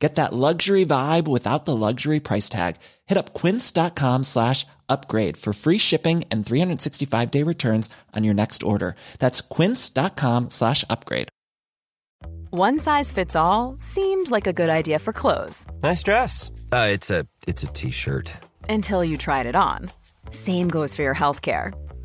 Get that luxury vibe without the luxury price tag. Hit up quince.com slash upgrade for free shipping and 365 day returns on your next order. That's quince.com slash upgrade. One size fits all seemed like a good idea for clothes Nice dress. Uh, it's a it's a t-shirt. until you tried it on. Same goes for your healthcare.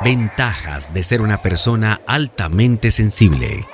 Ventajas de ser una persona altamente sensible.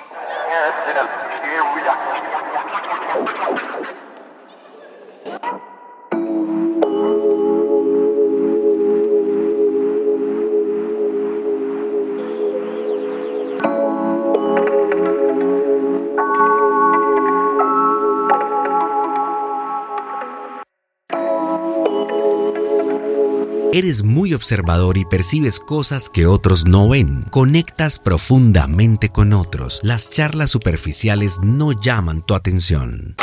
Eres muy observador y percibes cosas que otros no ven. Conectas profundamente con otros. Las charlas superficiales no llaman tu atención.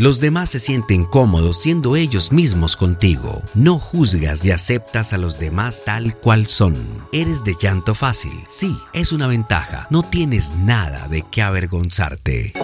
Los demás se sienten cómodos siendo ellos mismos contigo. No juzgas y aceptas a los demás tal cual son. Eres de llanto fácil. Sí, es una ventaja. No tienes nada de qué avergonzarte.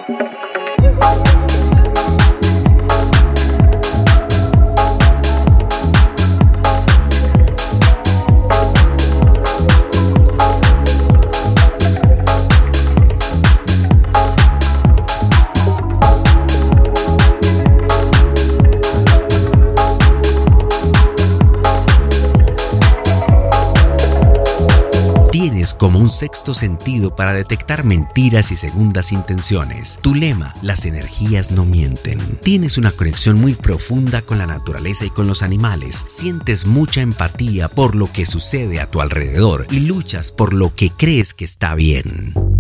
Tienes como un sexto sentido para detectar mentiras y segundas intenciones. Tu lema, las energías no mienten. Tienes una conexión muy profunda con la naturaleza y con los animales. Sientes mucha empatía por lo que sucede a tu alrededor y luchas por lo que crees que está bien.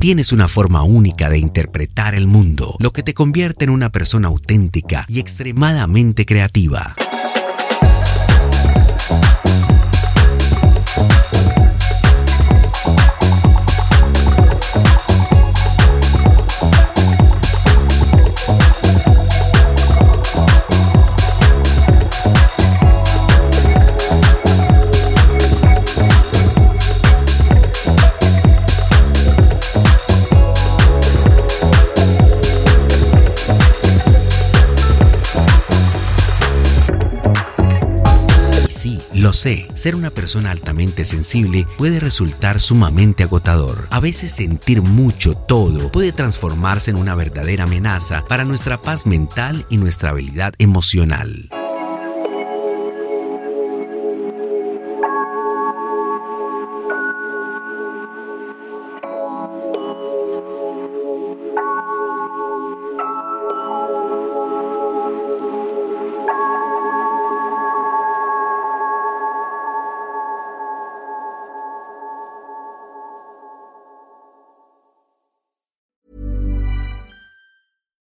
Tienes una forma única de interpretar el mundo, lo que te convierte en una persona auténtica y extremadamente creativa. Sé, ser una persona altamente sensible puede resultar sumamente agotador. A veces sentir mucho todo puede transformarse en una verdadera amenaza para nuestra paz mental y nuestra habilidad emocional.